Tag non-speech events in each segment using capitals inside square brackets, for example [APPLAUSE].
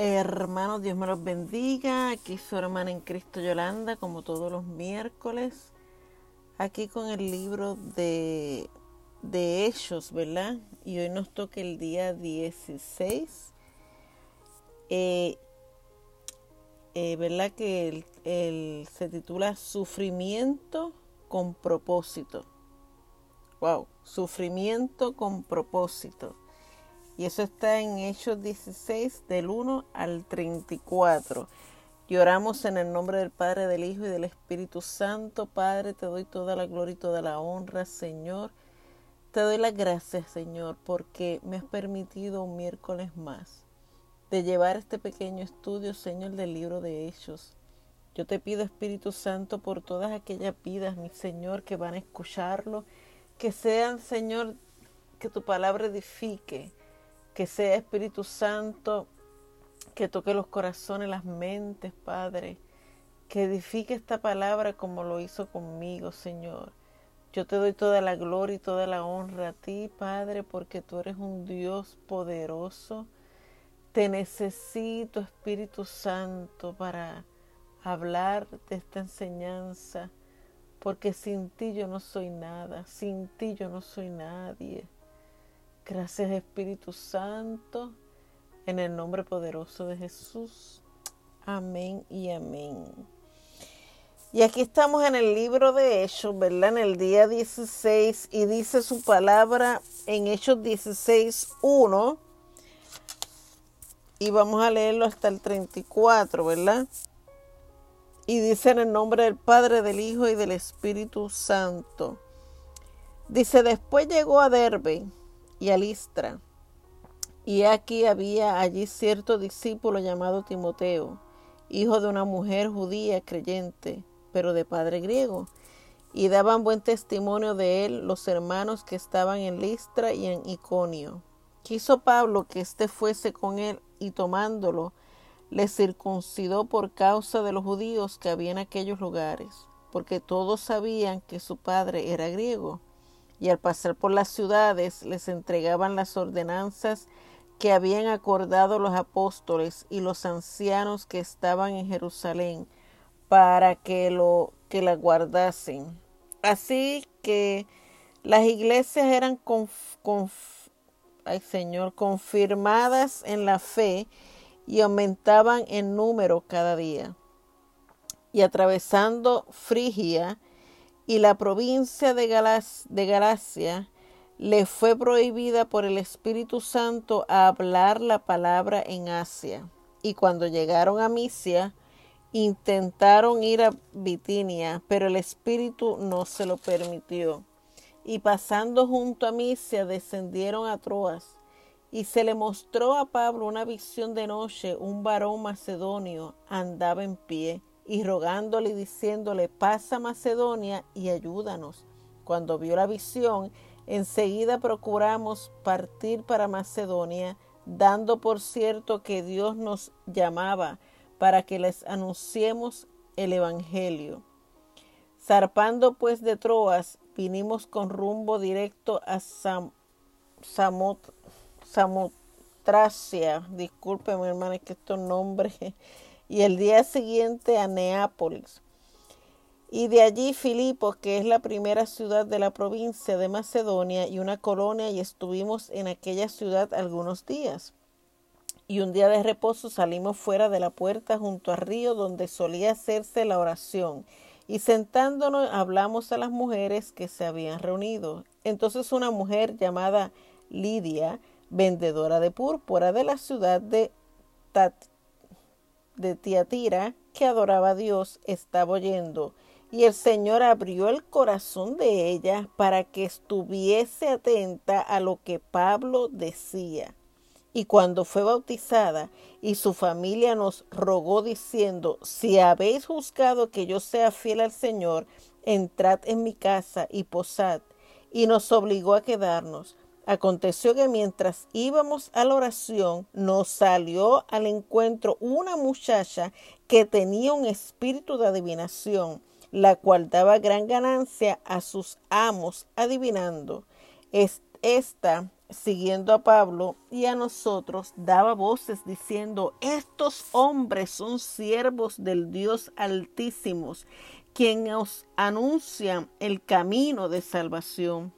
Hermanos, Dios me los bendiga. Aquí su hermana en Cristo Yolanda, como todos los miércoles. Aquí con el libro de, de Hechos, ¿verdad? Y hoy nos toca el día 16. Eh, eh, ¿Verdad? Que el, se titula Sufrimiento con propósito. Wow, sufrimiento con propósito. Y eso está en Hechos 16, del 1 al 34. Y oramos en el nombre del Padre, del Hijo y del Espíritu Santo. Padre, te doy toda la gloria y toda la honra, Señor. Te doy las gracias, Señor, porque me has permitido un miércoles más de llevar este pequeño estudio, Señor, del libro de Hechos. Yo te pido, Espíritu Santo, por todas aquellas vidas, mi Señor, que van a escucharlo, que sean, Señor, que tu palabra edifique, que sea Espíritu Santo, que toque los corazones, las mentes, Padre, que edifique esta palabra como lo hizo conmigo, Señor. Yo te doy toda la gloria y toda la honra a ti, Padre, porque tú eres un Dios poderoso. Te necesito, Espíritu Santo, para hablar de esta enseñanza, porque sin ti yo no soy nada, sin ti yo no soy nadie. Gracias Espíritu Santo, en el nombre poderoso de Jesús. Amén y amén. Y aquí estamos en el libro de Hechos, ¿verdad? En el día 16 y dice su palabra en Hechos 16, 1. Y vamos a leerlo hasta el 34, ¿verdad? Y dice en el nombre del Padre, del Hijo y del Espíritu Santo. Dice, después llegó a Derbe y a Listra. Y aquí había allí cierto discípulo llamado Timoteo, hijo de una mujer judía creyente, pero de padre griego. Y daban buen testimonio de él los hermanos que estaban en Listra y en Iconio. Quiso Pablo que éste fuese con él y tomándolo, le circuncidó por causa de los judíos que había en aquellos lugares, porque todos sabían que su padre era griego y al pasar por las ciudades les entregaban las ordenanzas que habían acordado los apóstoles y los ancianos que estaban en Jerusalén para que lo que la guardasen. Así que las iglesias eran Señor, confirmadas en la fe y aumentaban en número cada día. Y atravesando Frigia, y la provincia de, Galacia le fue prohibida por el Espíritu Santo a hablar la palabra en Asia. Y cuando llegaron a Misia, intentaron ir a Bitinia, pero el Espíritu no se lo permitió. Y pasando junto a Misia, descendieron a Troas. Y se le mostró a Pablo una visión de noche, un varón macedonio andaba en pie y rogándole y diciéndole, pasa Macedonia y ayúdanos. Cuando vio la visión, enseguida procuramos partir para Macedonia, dando por cierto que Dios nos llamaba para que les anunciemos el Evangelio. Zarpando pues de Troas, vinimos con rumbo directo a Sam, Samot, Samotracia. Disculpen, que estos nombres y el día siguiente a Neápolis. Y de allí Filipos, que es la primera ciudad de la provincia de Macedonia y una colonia, y estuvimos en aquella ciudad algunos días. Y un día de reposo salimos fuera de la puerta junto al río donde solía hacerse la oración. Y sentándonos hablamos a las mujeres que se habían reunido. Entonces una mujer llamada Lidia, vendedora de púrpura de la ciudad de Tat de Tiatira, que adoraba a Dios, estaba oyendo, y el Señor abrió el corazón de ella para que estuviese atenta a lo que Pablo decía. Y cuando fue bautizada y su familia nos rogó diciendo, si habéis juzgado que yo sea fiel al Señor, entrad en mi casa y posad. Y nos obligó a quedarnos. Aconteció que mientras íbamos a la oración, nos salió al encuentro una muchacha que tenía un espíritu de adivinación, la cual daba gran ganancia a sus amos adivinando. Esta siguiendo a Pablo y a nosotros, daba voces diciendo, estos hombres son siervos del Dios altísimos, quien nos anuncia el camino de salvación.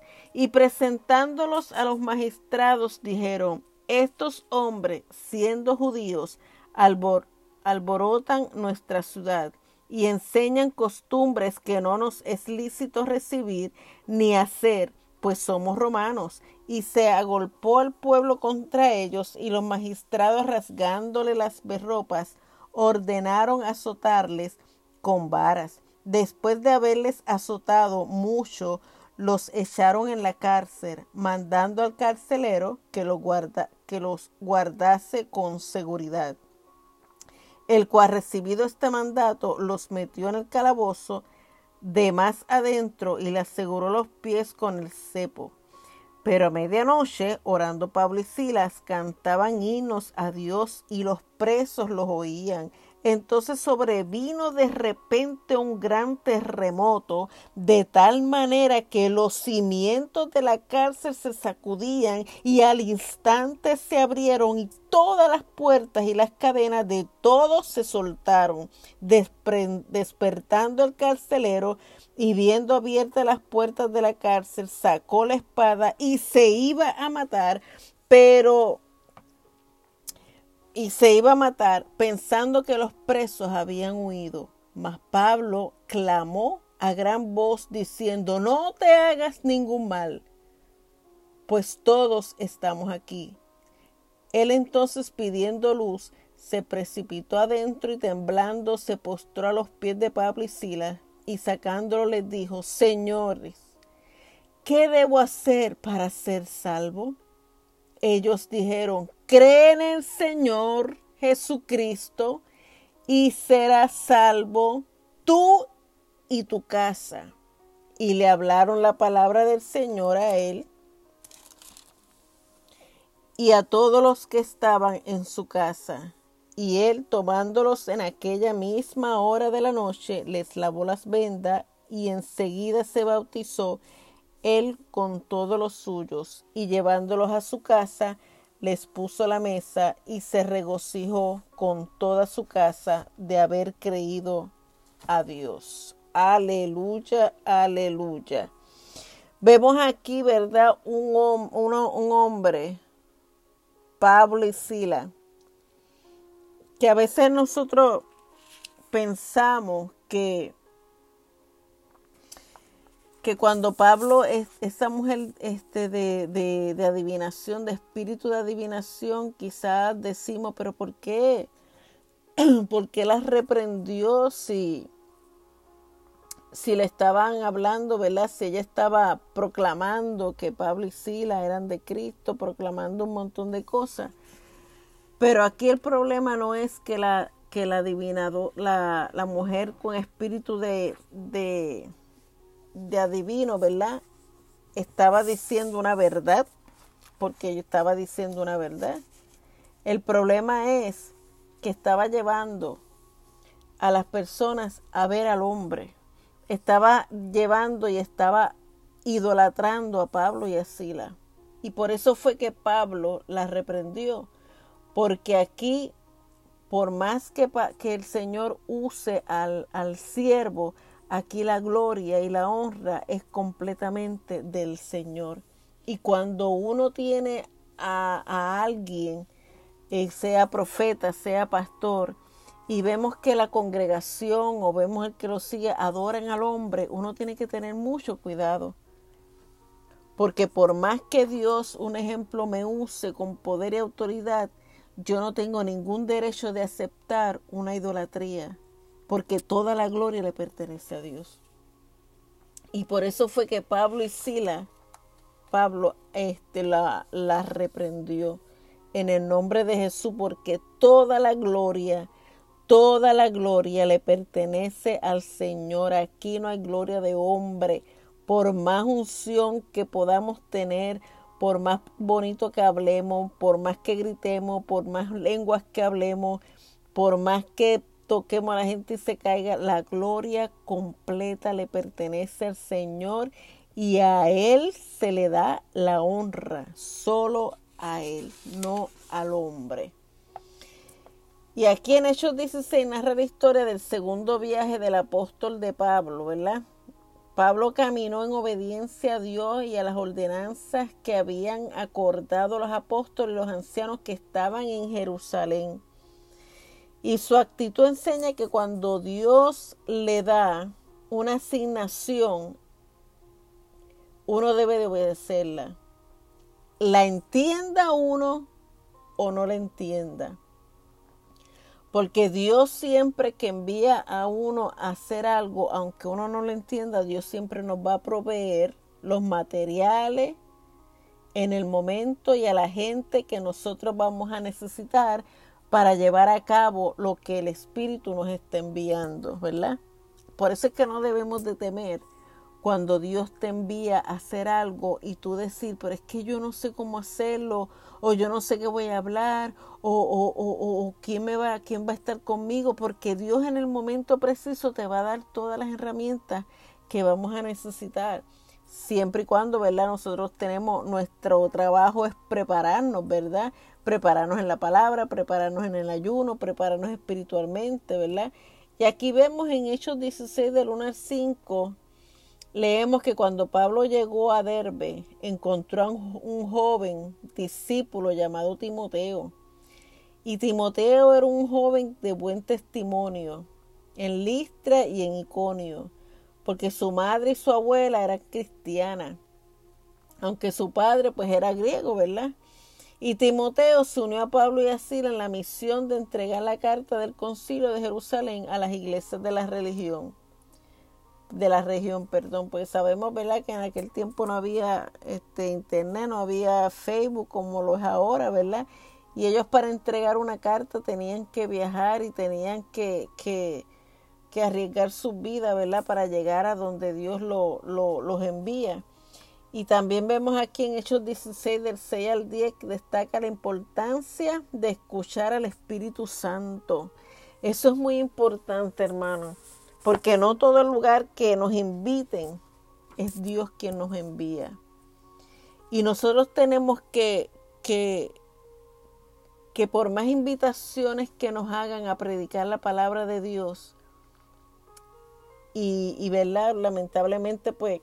Y presentándolos a los magistrados dijeron, estos hombres, siendo judíos, alborotan nuestra ciudad y enseñan costumbres que no nos es lícito recibir ni hacer, pues somos romanos. Y se agolpó al pueblo contra ellos, y los magistrados rasgándole las berropas, ordenaron azotarles con varas. Después de haberles azotado mucho, los echaron en la cárcel, mandando al carcelero que, guarda, que los guardase con seguridad el cual recibido este mandato los metió en el calabozo de más adentro y le aseguró los pies con el cepo. Pero a medianoche, orando Pablo y Silas, cantaban himnos a Dios y los presos los oían. Entonces sobrevino de repente un gran terremoto, de tal manera que los cimientos de la cárcel se sacudían y al instante se abrieron y todas las puertas y las cadenas de todos se soltaron, despertando el carcelero y viendo abiertas las puertas de la cárcel, sacó la espada y se iba a matar, pero y se iba a matar pensando que los presos habían huido. Mas Pablo clamó a gran voz diciendo, no te hagas ningún mal, pues todos estamos aquí. Él entonces pidiendo luz, se precipitó adentro y temblando se postró a los pies de Pablo y Silas y sacándolo les dijo, Señores, ¿qué debo hacer para ser salvo? Ellos dijeron, cree en el Señor Jesucristo y serás salvo tú y tu casa. Y le hablaron la palabra del Señor a él y a todos los que estaban en su casa. Y él, tomándolos en aquella misma hora de la noche, les lavó las vendas y enseguida se bautizó él con todos los suyos, y llevándolos a su casa, les puso la mesa y se regocijó con toda su casa de haber creído a Dios. Aleluya, aleluya. Vemos aquí, ¿verdad? Un, hombre, Pablo y Sila, que a veces nosotros pensamos que que cuando Pablo, es, esa mujer este, de, de, adivinación, de espíritu de adivinación, quizás decimos, pero ¿por qué? [CLEARS THROAT] ¿Por qué la reprendió si, si le estaban hablando, ¿verdad? Si ella estaba proclamando que Pablo y Sila eran de Cristo, proclamando un montón de cosas. Pero aquí el problema no es que la, que la adivinado, la, la mujer con espíritu de, de de adivino, ¿verdad? Estaba diciendo una verdad, porque yo estaba diciendo una verdad. El problema es que estaba llevando a las personas a ver al hombre. Estaba llevando y estaba idolatrando a Pablo y a Sila. Y por eso fue que Pablo la reprendió. Porque aquí, por más que, que el Señor use al, al siervo, Aquí la gloria y la honra es completamente del Señor. Y cuando uno tiene a, alguien, eh, sea profeta, sea pastor, y vemos que la congregación o vemos el que lo sigue adoran al hombre, uno tiene que tener mucho cuidado. Porque por más que Dios, un ejemplo, me use con poder y autoridad, yo no tengo ningún derecho de aceptar una idolatría porque toda la gloria le pertenece a Dios. Y por eso fue que Pablo y Sila, Pablo este, la, la reprendió. en el nombre de Jesús, porque toda la gloria, toda la gloria le pertenece al Señor. Aquí no hay gloria de hombre. Por más unción que podamos tener, por más bonito que hablemos, por más que gritemos, por más lenguas que hablemos, por más que toquemos a la gente y se caiga, la gloria completa le pertenece al Señor y a Él se le da la honra, solo a Él, no al hombre. Y aquí en Hechos 16 narra la historia del segundo viaje del apóstol de Pablo, ¿verdad? Pablo caminó en obediencia a Dios y a las ordenanzas que habían acordado los apóstoles y los ancianos que estaban en Jerusalén. Y su actitud enseña que cuando Dios le da una asignación, uno debe de obedecerla. La entienda uno o no la entienda. Porque Dios siempre que envía a uno a hacer algo, aunque uno no lo entienda, Dios siempre nos va a proveer los materiales en el momento y a la gente que nosotros vamos a necesitar para llevar a cabo lo que el Espíritu nos está enviando, ¿verdad? Por eso es que no debemos de temer cuando Dios te envía a hacer algo y tú decir, pero es que yo no sé cómo hacerlo, o yo no sé qué voy a hablar, o, o, o, o, quién me va, quién va a estar conmigo, porque Dios en el momento preciso te va a dar todas las herramientas que vamos a necesitar. Siempre y cuando, ¿verdad? Nosotros tenemos, nuestro trabajo es prepararnos, ¿verdad? Prepararnos en la palabra, prepararnos en el ayuno, prepararnos espiritualmente, ¿verdad? Y aquí vemos en Hechos 16 del 1 al 5, Leemos que cuando Pablo llegó a Derbe, encontró a un joven discípulo llamado Timoteo. Y Timoteo era un joven de buen testimonio en Listra y en Iconio, porque su madre y su abuela eran cristianas, aunque su padre pues era griego, ¿verdad? Y Timoteo se unió a Pablo y a Sila en la misión de entregar la carta del concilio de Jerusalén a las iglesias de la religión de la región, perdón, pues sabemos, ¿verdad? Que en aquel tiempo no había este internet, no había Facebook como lo es ahora, ¿verdad? Y ellos para entregar una carta tenían que viajar y tenían que, que, que arriesgar su vida, ¿verdad? Para llegar a donde Dios lo, lo, los envía. Y también vemos aquí en Hechos 16 del 6 al 10 que destaca la importancia de escuchar al Espíritu Santo. Eso es muy importante, hermano. Porque no todo lugar que nos inviten es Dios quien nos envía. Y nosotros tenemos que, que, que por más invitaciones que nos hagan a predicar la palabra de Dios, y, y ¿verdad? lamentablemente pues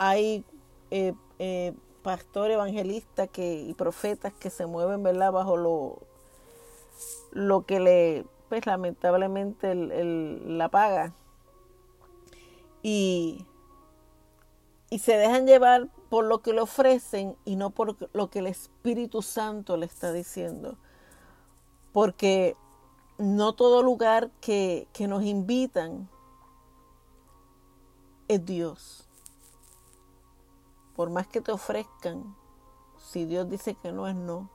hay eh, eh, pastores evangelistas que, y profetas que se mueven ¿verdad? bajo lo, lo que le pues lamentablemente la paga. Y, y se dejan llevar por lo que le ofrecen y no por lo que el Espíritu Santo le está diciendo. Porque no todo lugar que, que nos invitan es Dios. Por más que te ofrezcan, si Dios dice que no es no.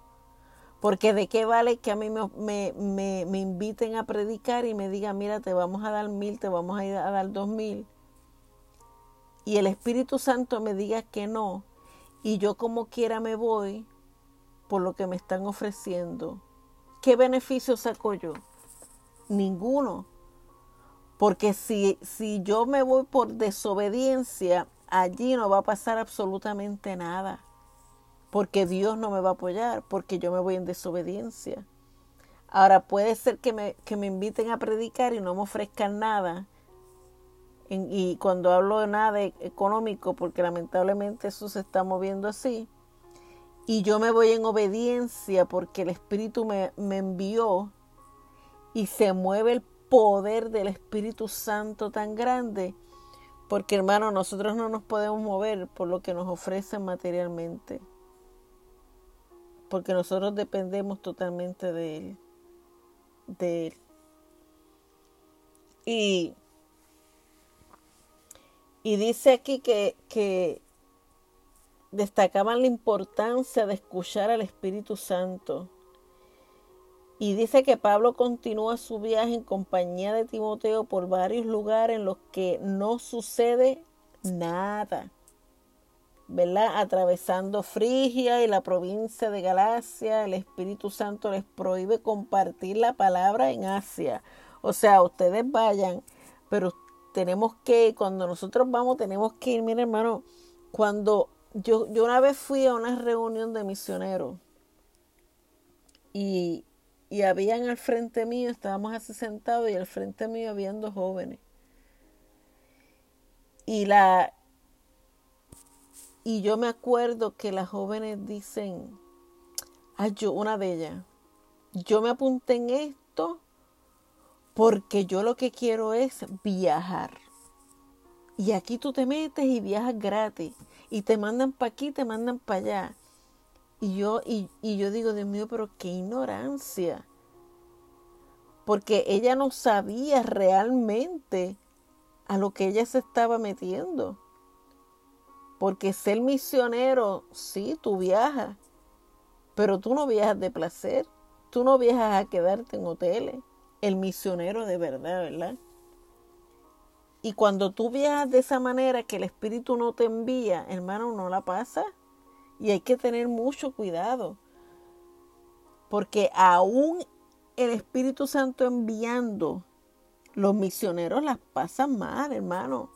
Porque de qué vale que a mí me, me, inviten a predicar y me digan, mira, te vamos a dar mil, te vamos a, ir a dar dos mil. Y el Espíritu Santo me diga que no. Y yo como quiera me voy por lo que me están ofreciendo. ¿Qué beneficio saco yo? Ninguno. Porque si, si yo me voy por desobediencia, allí no va a pasar absolutamente nada porque Dios no me va a apoyar, porque yo me voy en desobediencia. Ahora puede ser que me, que me inviten a predicar y no me ofrezcan nada. y cuando hablo de nada económico, porque lamentablemente eso se está moviendo así, y yo me voy en obediencia porque el Espíritu me, me envió y se mueve el poder del Espíritu Santo tan grande, porque hermano, nosotros no nos podemos mover por lo que nos ofrecen materialmente porque nosotros dependemos totalmente de Él. De Él. Y, y dice aquí que, que destacaban la importancia de escuchar al Espíritu Santo. Y dice que Pablo continúa su viaje en compañía de Timoteo por varios lugares en los que no sucede nada. ¿verdad? Atravesando Frigia y la provincia de Galacia, el Espíritu Santo les prohíbe compartir la palabra en Asia. O sea, ustedes vayan, pero tenemos que, cuando nosotros vamos, tenemos que ir, mire hermano, cuando yo, yo una vez fui a una reunión de misioneros y, y habían al frente mío, estábamos así sentados y al frente mío había dos jóvenes. Y la, y yo me acuerdo que las jóvenes dicen, ay, yo, una de ellas, yo me apunté en esto porque yo lo que quiero es viajar. Y aquí tú te metes y viajas gratis. Y te mandan para aquí, te mandan para allá. Y yo, y, y yo digo, Dios mío, pero qué ignorancia. Porque ella no sabía realmente a lo que ella se estaba metiendo. Porque ser misionero, sí, tú viajas, pero tú no viajas de placer, tú no viajas a quedarte en hoteles, el misionero de verdad, ¿verdad? Y cuando tú viajas de esa manera que el Espíritu no te envía, hermano, no la pasa. Y hay que tener mucho cuidado. Porque aún el Espíritu Santo enviando, los misioneros las pasan mal, hermano.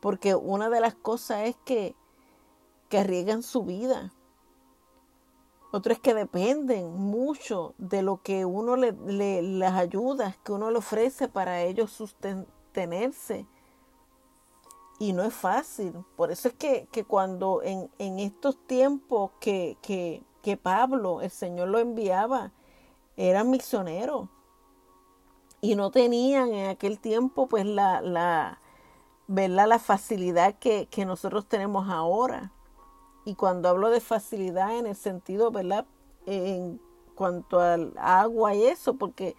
Porque una de las cosas es que, que arriesgan su vida. Otro es que dependen mucho de lo que uno le, le, las ayudas que uno le ofrece para ellos sostenerse. Y no es fácil. Por eso es que, que cuando en, en, estos tiempos que, que, que Pablo, el Señor lo enviaba, eran misioneros. Y no tenían en aquel tiempo pues la, la, ¿verdad? La facilidad que, que nosotros tenemos ahora. Y cuando hablo de facilidad en el sentido, ¿verdad? En cuanto al agua y eso, porque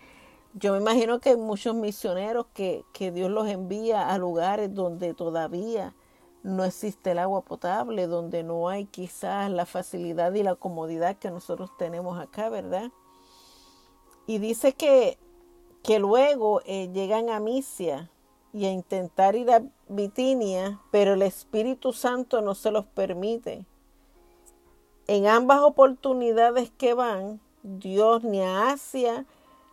yo me imagino que hay muchos misioneros que, que Dios los envía a lugares donde todavía no existe el agua potable, donde no hay quizás la facilidad y la comodidad que nosotros tenemos acá, ¿verdad? Y dice que, que luego eh, llegan a Misia, y a intentar ir a Bitinia, pero el Espíritu Santo no se los permite. En ambas oportunidades que van, Dios ni a Asia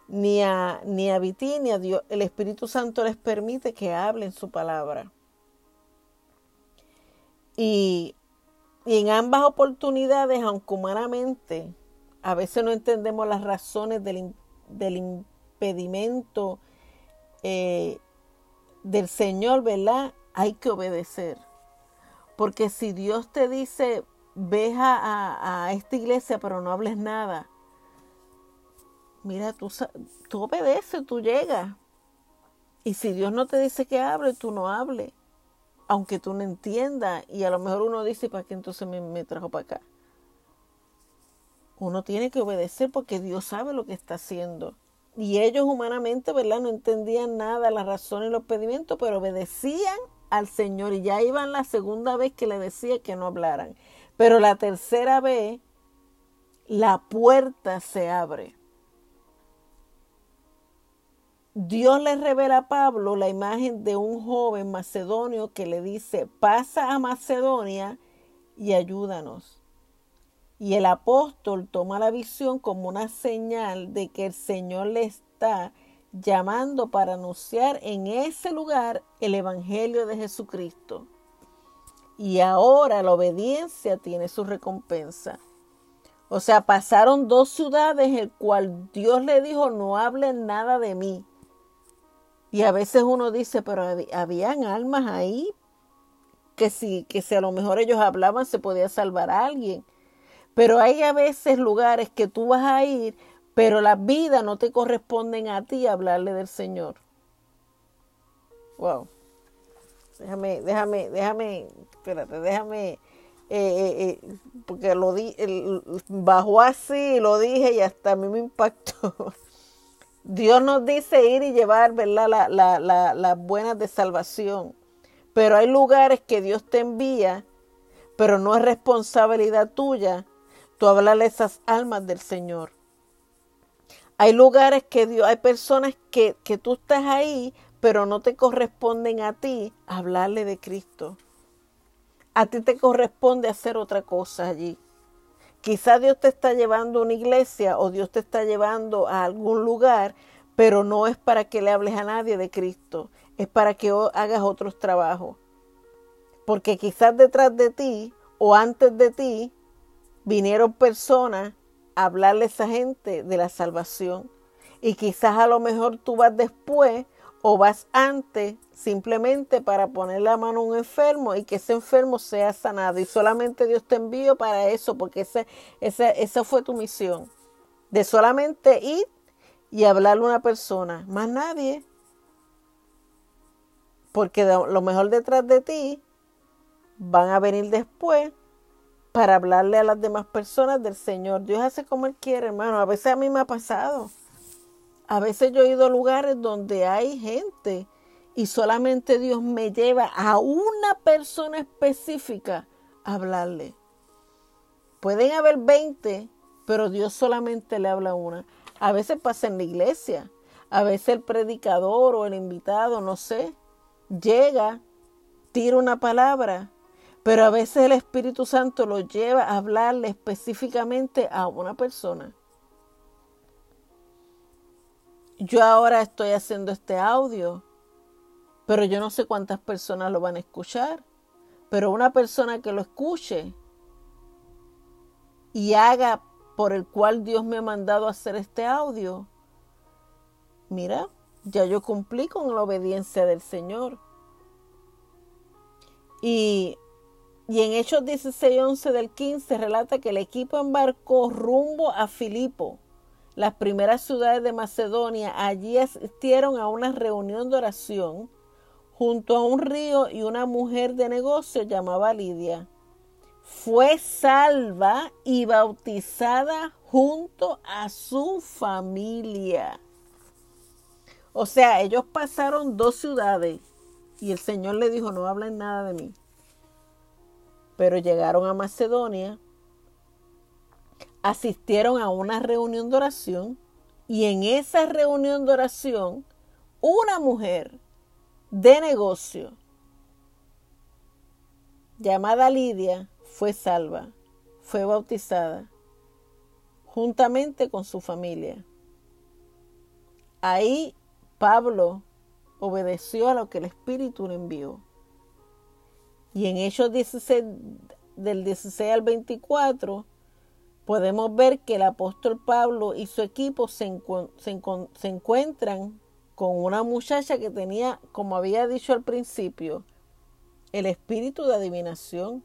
ni a, ni a Bitinia, Dios, el Espíritu Santo les permite que hablen su palabra. Y, y en ambas oportunidades, aunque humanamente a veces no entendemos las razones del, del impedimento eh, del Señor, ¿verdad? Hay que obedecer. Porque si Dios te dice, ve a, a, esta iglesia, pero no hables nada, mira, tú, tú obedeces, tú llegas. Y si Dios no te dice que hable, tú no hables. Aunque tú no entiendas. Y a lo mejor uno dice, ¿para qué entonces me, me trajo para acá? Uno tiene que obedecer porque Dios sabe lo que está haciendo. Y ellos humanamente, ¿verdad? No entendían nada, las razones y los pedimientos, pero obedecían al Señor. Y ya iban la segunda vez que le decía que no hablaran. Pero la tercera vez, la puerta se abre. Dios le revela a Pablo la imagen de un joven macedonio que le dice, pasa a Macedonia y ayúdanos. Y el apóstol toma la visión como una señal de que el Señor le está llamando para anunciar en ese lugar el Evangelio de Jesucristo. Y ahora la obediencia tiene su recompensa. O sea, pasaron dos ciudades el cual Dios le dijo, no hablen nada de mí. Y a veces uno dice, pero habían almas ahí que si, que si a lo mejor ellos hablaban se podía salvar a alguien. Pero hay a veces lugares que tú vas a ir, pero la vida no te corresponden a ti hablarle del Señor. Wow. Déjame, déjame, déjame, espérate, déjame, eh, eh, eh, porque lo di, bajó así, lo dije y hasta a mí me impactó. [LAUGHS] Dios nos dice ir y llevar, ¿verdad? La, la, las buenas de salvación. Pero hay lugares que Dios te envía pero no es responsabilidad tuya tú hablarle esas almas del Señor. Hay lugares que Dios, hay personas que, que tú estás ahí, pero no te corresponden a ti hablarle de Cristo. A ti te corresponde hacer otra cosa allí. Quizás Dios te está llevando a una iglesia o Dios te está llevando a algún lugar, pero no es para que le hables a nadie de Cristo, es para que hagas otros trabajos. Porque quizás detrás de ti o antes de ti vinieron personas a hablarle a esa gente de la salvación. Y quizás a lo mejor tú vas después o vas antes simplemente para poner la mano a un enfermo y que ese enfermo sea sanado. Y solamente Dios te envió para eso, porque ese, esa fue tu misión. De solamente ir y hablarle a una persona, más nadie. Porque lo mejor detrás de ti van a venir después para hablarle a las demás personas del Señor. Dios hace como Él quiere, hermano. A veces a mí me ha pasado. A veces yo he ido a lugares donde hay gente y solamente Dios me lleva a una persona específica a hablarle. Pueden haber 20, pero Dios solamente le habla a una. A veces pasa en la iglesia. A veces el predicador o el invitado, no sé, llega, tira una palabra pero a veces el Espíritu Santo lo lleva a hablarle específicamente a una persona. Yo ahora estoy haciendo este audio, pero yo no sé cuántas personas lo van a escuchar. Pero una persona que lo escuche y haga por el cual Dios me ha mandado a hacer este audio, mira, ya yo cumplí con la obediencia del Señor. Y y en Hechos 16, 11 del 15 relata que el equipo embarcó rumbo a Filipo, las primeras ciudades de Macedonia. Allí asistieron a una reunión de oración junto a un río y una mujer de negocio llamada Lidia. Fue salva y bautizada junto a su familia. O sea, ellos pasaron dos ciudades y el Señor le dijo, no hablen nada de mí pero llegaron a Macedonia, asistieron a una reunión de oración y en esa reunión de oración una mujer de negocio llamada Lidia fue salva, fue bautizada juntamente con su familia. Ahí Pablo obedeció a lo que el Espíritu le envió. Y en Hechos 16, del 16 al 24, podemos ver que el apóstol Pablo y su equipo se, encuentran con una muchacha que tenía, como había dicho al principio, el espíritu de adivinación,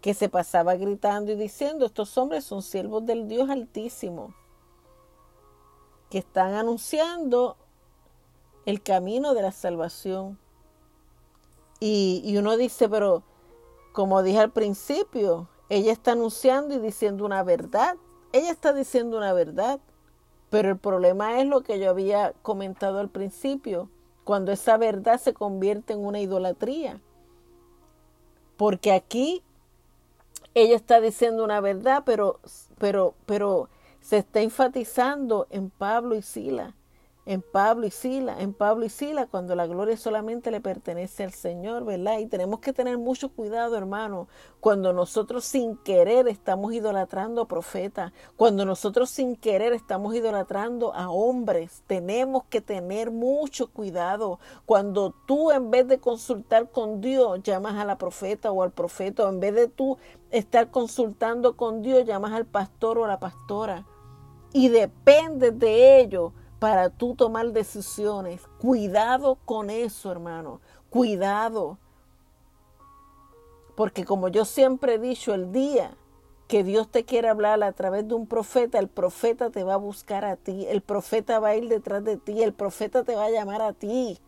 que se pasaba gritando y diciendo, estos hombres son siervos del Dios Altísimo, que están anunciando el camino de la salvación. Y, uno dice, pero como dije al principio, ella está anunciando y diciendo una verdad. Ella está diciendo una verdad. Pero el problema es lo que yo había comentado al principio, cuando esa verdad se convierte en una idolatría. Porque aquí ella está diciendo una verdad, pero, pero, pero se está enfatizando en Pablo y Sila en Pablo y Sila, en Pablo y Sila, cuando la gloria solamente le pertenece al Señor, ¿verdad? Y tenemos que tener mucho cuidado, hermano, cuando nosotros sin querer estamos idolatrando a profetas, cuando nosotros sin querer estamos idolatrando a hombres, tenemos que tener mucho cuidado. Cuando tú en vez de consultar con Dios, llamas a la profeta o al profeta, o en vez de tú estar consultando con Dios, llamas al pastor o a la pastora. Y depende de ello para tú tomar decisiones. Cuidado con eso, hermano. Cuidado. Porque como yo siempre he dicho, el día que Dios te quiere hablar a través de un profeta, el profeta te va a buscar a ti, el profeta va a ir detrás de ti, el profeta te va a llamar a ti.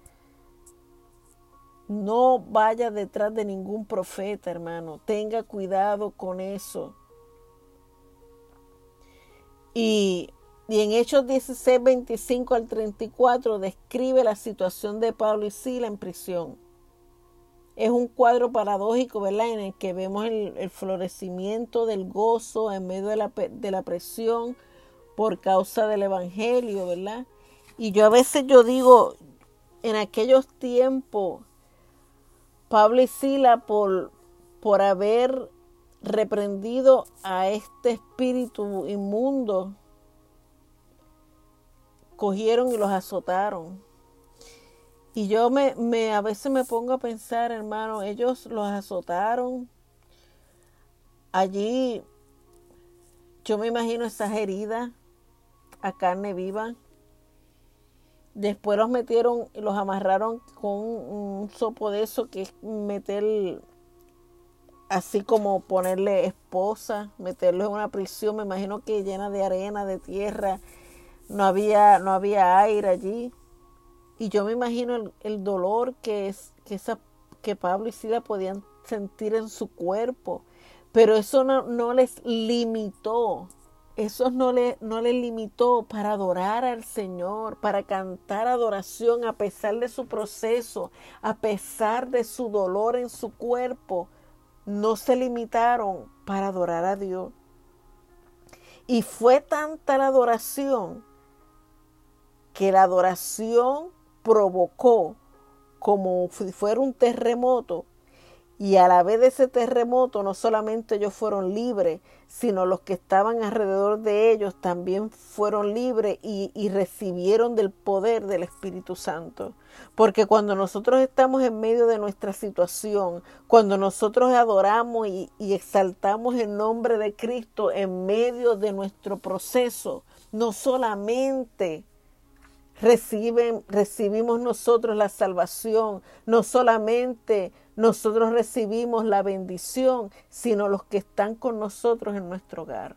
No vaya detrás de ningún profeta, hermano. Tenga cuidado con eso. Y y en Hechos 16, 25 al 34 describe la situación de Pablo y Sila en prisión. es un cuadro paradójico, ¿verdad? En el que vemos el, florecimiento del gozo en medio de la, de la presión por causa del Evangelio, ¿verdad? Y yo a veces yo digo, en aquellos tiempos, Pablo y Sila por, por haber reprendido a este espíritu inmundo, cogieron y los azotaron. Y yo me, me, a veces me pongo a pensar, hermano, ellos los azotaron. Allí yo me imagino esas heridas a carne viva. Después los metieron y los amarraron con un sopo de eso que es meter, así como ponerle esposa, meterlo en una prisión, me imagino que llena de arena, de tierra, no había, no había aire allí. Y yo me imagino el, dolor que, es, que, esa, que Pablo y Sila podían sentir en su cuerpo. Pero eso no, no les limitó eso no le, no le limitó para adorar al Señor, para cantar adoración a pesar de su proceso, a pesar de su dolor en su cuerpo. No se limitaron para adorar a Dios. Y fue tanta la adoración que la adoración provocó como si fuera un terremoto y a la vez de ese terremoto, no solamente ellos fueron libres, sino los que estaban alrededor de ellos también fueron libres y, recibieron del poder del Espíritu Santo. Porque cuando nosotros estamos en medio de nuestra situación, cuando nosotros adoramos y, y exaltamos el nombre de Cristo en medio de nuestro proceso, no solamente reciben, recibimos nosotros la salvación, no solamente nosotros recibimos la bendición, sino los que están con nosotros en nuestro hogar.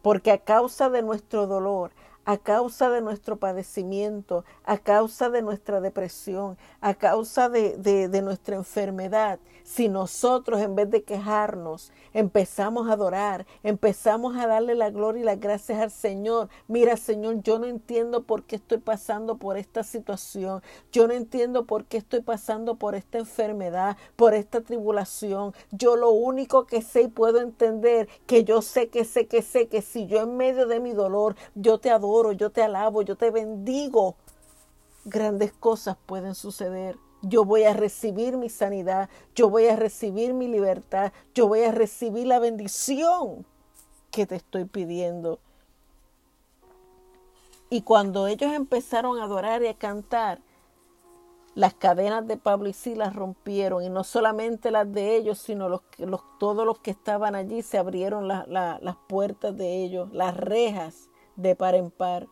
Porque a causa de nuestro dolor, a causa de nuestro padecimiento, a causa de nuestra depresión, a causa de, de, nuestra enfermedad, si nosotros en vez de quejarnos empezamos a adorar, empezamos a darle la gloria y las gracias al Señor, mira Señor, yo no entiendo por qué estoy pasando por esta situación, yo no entiendo por qué estoy pasando por esta enfermedad, por esta tribulación, yo lo único que sé y puedo entender, que yo sé que sé que sé que si yo en medio de mi dolor, yo te adoro, yo te alabo, yo te bendigo, grandes cosas pueden suceder. Yo voy a recibir mi sanidad, yo voy a recibir mi libertad, yo voy a recibir la bendición que te estoy pidiendo. Y cuando ellos empezaron a adorar y a cantar, las cadenas de Pablo y Silas rompieron, y no solamente las de ellos, sino todos los que estaban allí se abrieron las puertas de ellos, las rejas de par en par.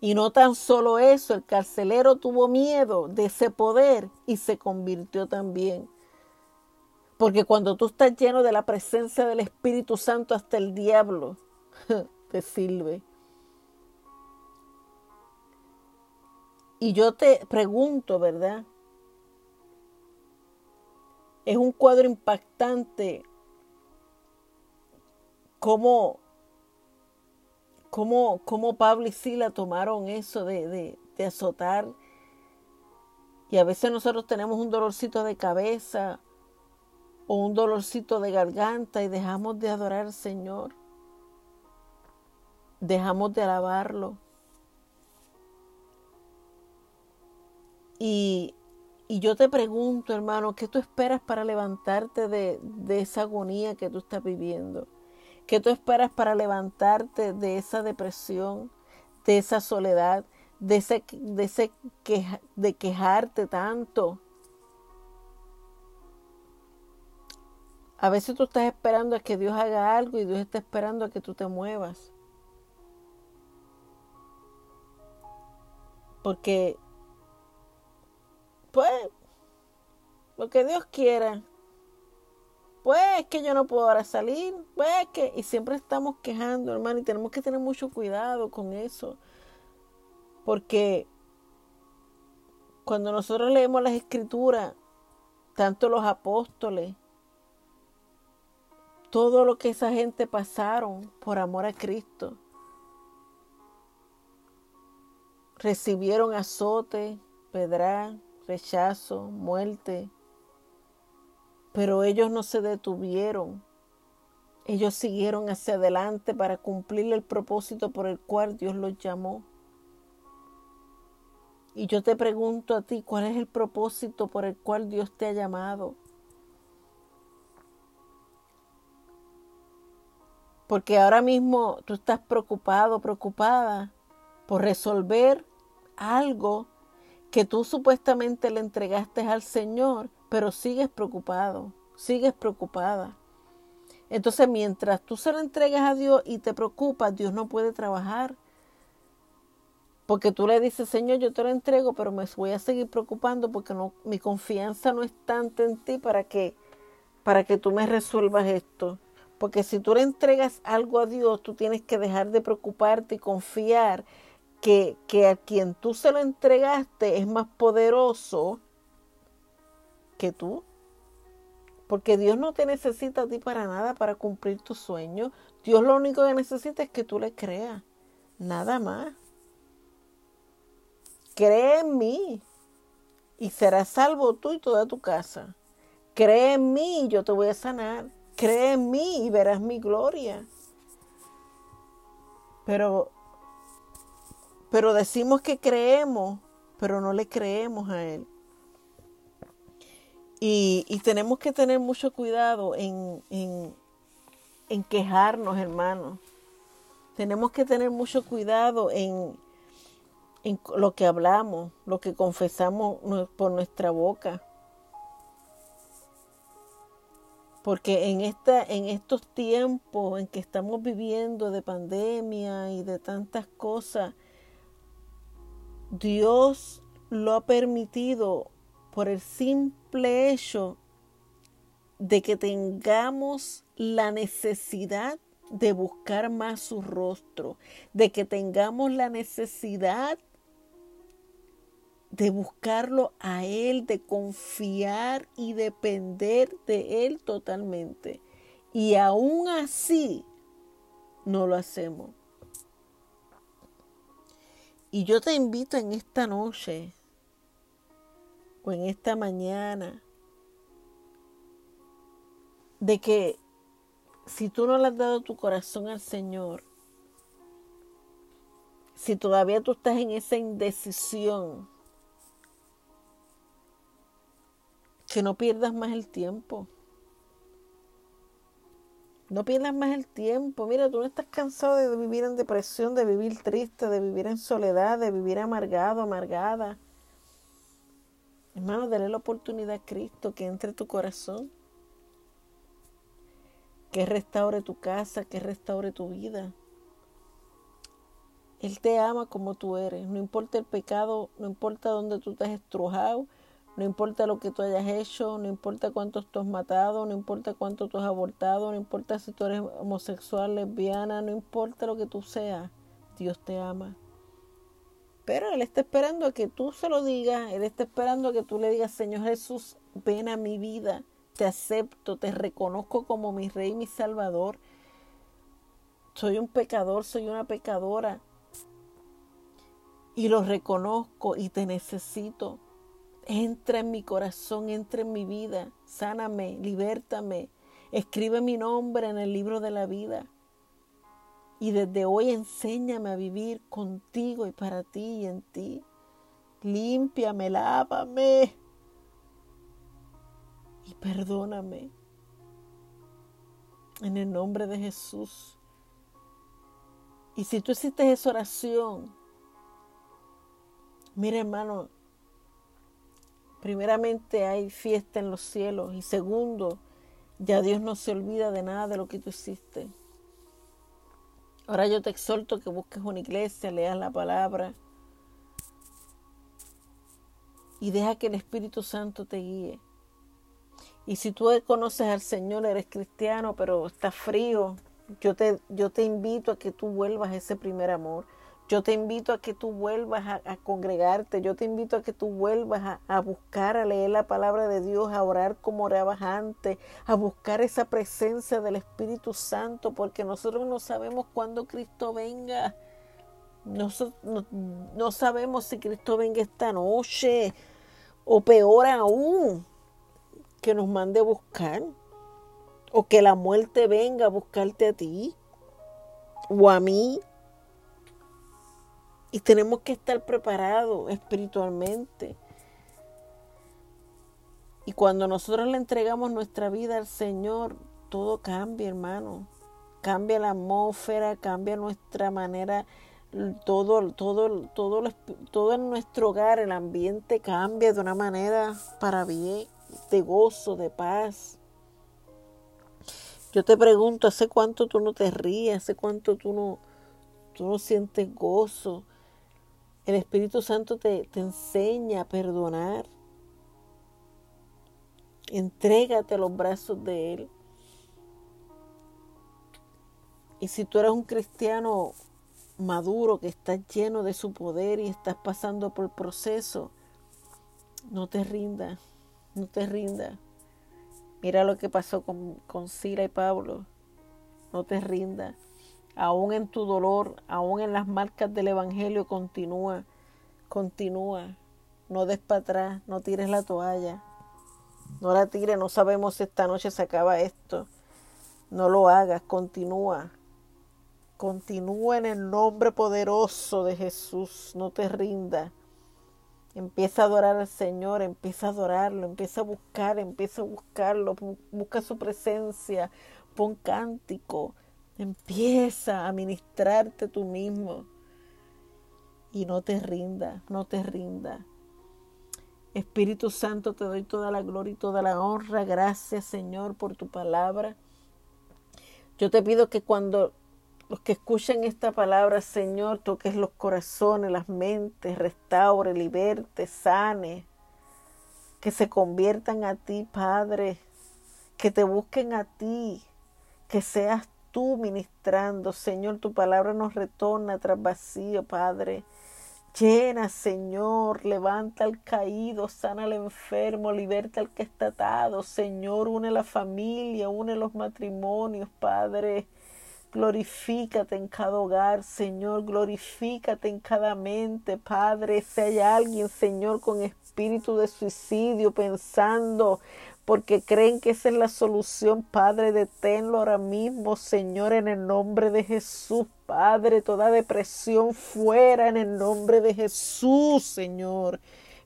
Y no tan solo eso, el carcelero tuvo miedo de ese poder y se convirtió también. Porque cuando tú estás lleno de la presencia del Espíritu Santo, hasta el diablo [LAUGHS] te sirve. Y yo te pregunto, ¿verdad? Es un cuadro impactante cómo cómo, Pablo y Sila tomaron eso de, de azotar. Y a veces nosotros tenemos un dolorcito de cabeza o un dolorcito de garganta y dejamos de adorar al Señor. Dejamos de alabarlo. Y, y, yo te pregunto, hermano, ¿qué tú esperas para levantarte de, de esa agonía que tú estás viviendo? ¿Qué tú esperas para levantarte de esa depresión, de esa soledad, de ese, de ese de quejarte tanto? A veces tú estás esperando a que Dios haga algo y Dios está esperando a que tú te muevas. Porque, pues, lo que Dios quiera, pues que yo no puedo ahora salir, pues que, y siempre estamos quejando, hermano, y tenemos que tener mucho cuidado con eso, porque cuando nosotros leemos las escrituras, tanto los apóstoles, todo lo que esa gente pasaron por amor a Cristo, recibieron azote, pedra, rechazo, muerte. Pero ellos no se detuvieron. Ellos siguieron hacia adelante para cumplir el propósito por el cual Dios los llamó. Y yo te pregunto a ti, ¿cuál es el propósito por el cual Dios te ha llamado? Porque ahora mismo tú estás preocupado, preocupada por resolver algo que tú supuestamente le entregaste al Señor, pero sigues preocupado, sigues preocupada. Entonces, mientras tú se lo entregas a Dios y te preocupas, Dios no puede trabajar. Porque tú le dices, Señor, yo te lo entrego, pero me voy a seguir preocupando porque no, mi confianza no es tanta en ti para que, para que tú me resuelvas esto. Porque si tú le entregas algo a Dios, tú tienes que dejar de preocuparte y confiar que, que a quien tú se lo entregaste es más poderoso que tú. Porque Dios no te necesita a ti para nada para cumplir tu sueño. Dios lo único que necesita es que tú le creas. Nada más. Cree en mí y serás salvo tú y toda tu casa. Cree en mí y yo te voy a sanar. Cree en mí y verás mi gloria. Pero, pero decimos que creemos, pero no le creemos a Él. Y, tenemos que tener mucho cuidado en, en, en quejarnos, hermanos. Tenemos que tener mucho cuidado en, en lo que hablamos, lo que confesamos por nuestra boca. Porque en, esta, en estos tiempos en que estamos viviendo de pandemia y de tantas cosas, Dios lo ha permitido por el simple hecho de que tengamos la necesidad de buscar más su rostro, de que tengamos la necesidad de buscarlo a Él, de confiar y depender de Él totalmente. Y aún así no lo hacemos. Y yo te invito en esta noche o en esta mañana de que si tú no le has dado tu corazón al Señor, si todavía tú estás en esa indecisión, que no pierdas más el tiempo. No pierdas más el tiempo. Mira, tú no estás cansado de vivir en depresión, de vivir triste, de vivir en soledad, de vivir amargado, amargada. Hermano, dale la oportunidad a Cristo que entre tu corazón, que restaure tu casa, que restaure tu vida. Él te ama como tú eres. No importa el pecado, no importa dónde tú te has estrujado, no importa lo que tú hayas hecho, no importa cuántos tú has matado, no importa cuánto tú has abortado, no importa si tú eres homosexual, lesbiana, no importa lo que tú seas, Dios te ama. Pero Él está esperando a que tú se lo digas, Él está esperando a que tú le digas, Señor Jesús, ven a mi vida, te acepto, te reconozco como mi Rey, mi Salvador. Soy un pecador, soy una pecadora. Y lo reconozco y te necesito. Entra en mi corazón, entra en mi vida, sáname, libértame, escribe mi nombre en el libro de la vida. Y desde hoy enséñame a vivir contigo y para ti y en ti. Límpiame, lávame y perdóname. En el nombre de Jesús. Y si tú hiciste esa oración, mira hermano, primeramente hay fiesta en los cielos y segundo, ya Dios no se olvida de nada de lo que tú hiciste. Ahora yo te exhorto que busques una iglesia, leas la palabra y deja que el Espíritu Santo te guíe. Y si tú conoces al Señor, eres cristiano, pero estás frío, yo te, yo te invito a que tú vuelvas a ese primer amor. Yo te invito a que tú vuelvas a, congregarte, yo te invito a que tú vuelvas a, buscar, a leer la palabra de Dios, a orar como orabas antes, a buscar esa presencia del Espíritu Santo, porque nosotros no sabemos cuándo Cristo venga. no, no sabemos si Cristo venga esta noche O peor aún, que nos mande a buscar. O que la muerte venga a buscarte a ti o a mí. Y tenemos que estar preparados espiritualmente. Y cuando nosotros le entregamos nuestra vida al Señor, todo cambia, hermano. Cambia la atmósfera, cambia nuestra manera, todo, todo, todo, todo en nuestro hogar, el ambiente cambia de una manera para bien, de gozo, de paz. Yo te pregunto, ¿hace cuánto tú no te ríes? ¿Hace cuánto tú no, tú no sientes gozo? El Espíritu Santo te, te enseña a perdonar. Entrégate a los brazos de Él. Y si tú eres un cristiano maduro, que estás lleno de su poder y estás pasando por el proceso, no te rindas, no te rindas. Mira lo que pasó con, con Sila y Pablo. No te rindas. Aún en tu dolor, aún en las marcas del Evangelio, continúa, continúa. No des para atrás, no tires la toalla. No la tires, no sabemos si esta noche se acaba esto. No lo hagas, continúa. Continúa en el nombre poderoso de Jesús. No te rindas. Empieza a adorar al Señor, empieza a adorarlo, empieza a buscar, empieza a buscarlo, busca su presencia, pon cántico, empieza a ministrarte tú mismo. Y no te rindas, no te rindas. Espíritu Santo, te doy toda la gloria y toda la honra. Gracias, Señor, por tu palabra. Yo te pido que cuando los que escuchen esta palabra, Señor, toques los corazones, las mentes, restaure, liberte, sane, que se conviertan a ti, Padre, que te busquen a ti, que seas tú ministrando, Señor, tu palabra nos retorna tras vacío, Padre. Llena, Señor, levanta al caído, sana al enfermo, liberta al que está atado. Señor, une la familia, une los matrimonios, Padre. Glorifícate en cada hogar, Señor. Glorifícate en cada mente, Padre. Si hay alguien, Señor, con espíritu de suicidio, pensando porque creen que esa es la solución, Padre, deténlo ahora mismo, Señor, en el nombre de Jesús, Padre, toda depresión fuera en el nombre de Jesús, Señor.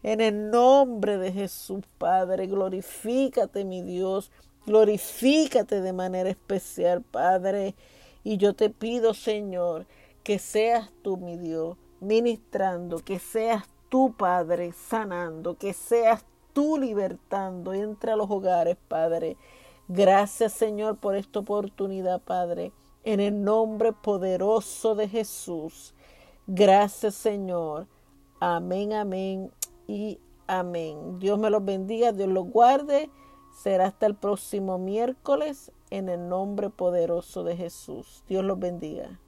En el nombre de Jesús, Padre, glorifícate, mi Dios, glorifícate de manera especial, Padre. Y yo te pido, Señor, que seas tú, mi Dios, ministrando, que seas tú, Padre, sanando, que seas tú libertando. Entra a los hogares, Padre. Gracias, Señor, por esta oportunidad, Padre. En el nombre poderoso de Jesús. Gracias, Señor. Amén, amén y amén. Dios me los bendiga, Dios los guarde. Será hasta el próximo miércoles en el nombre poderoso de Jesús. Dios los bendiga.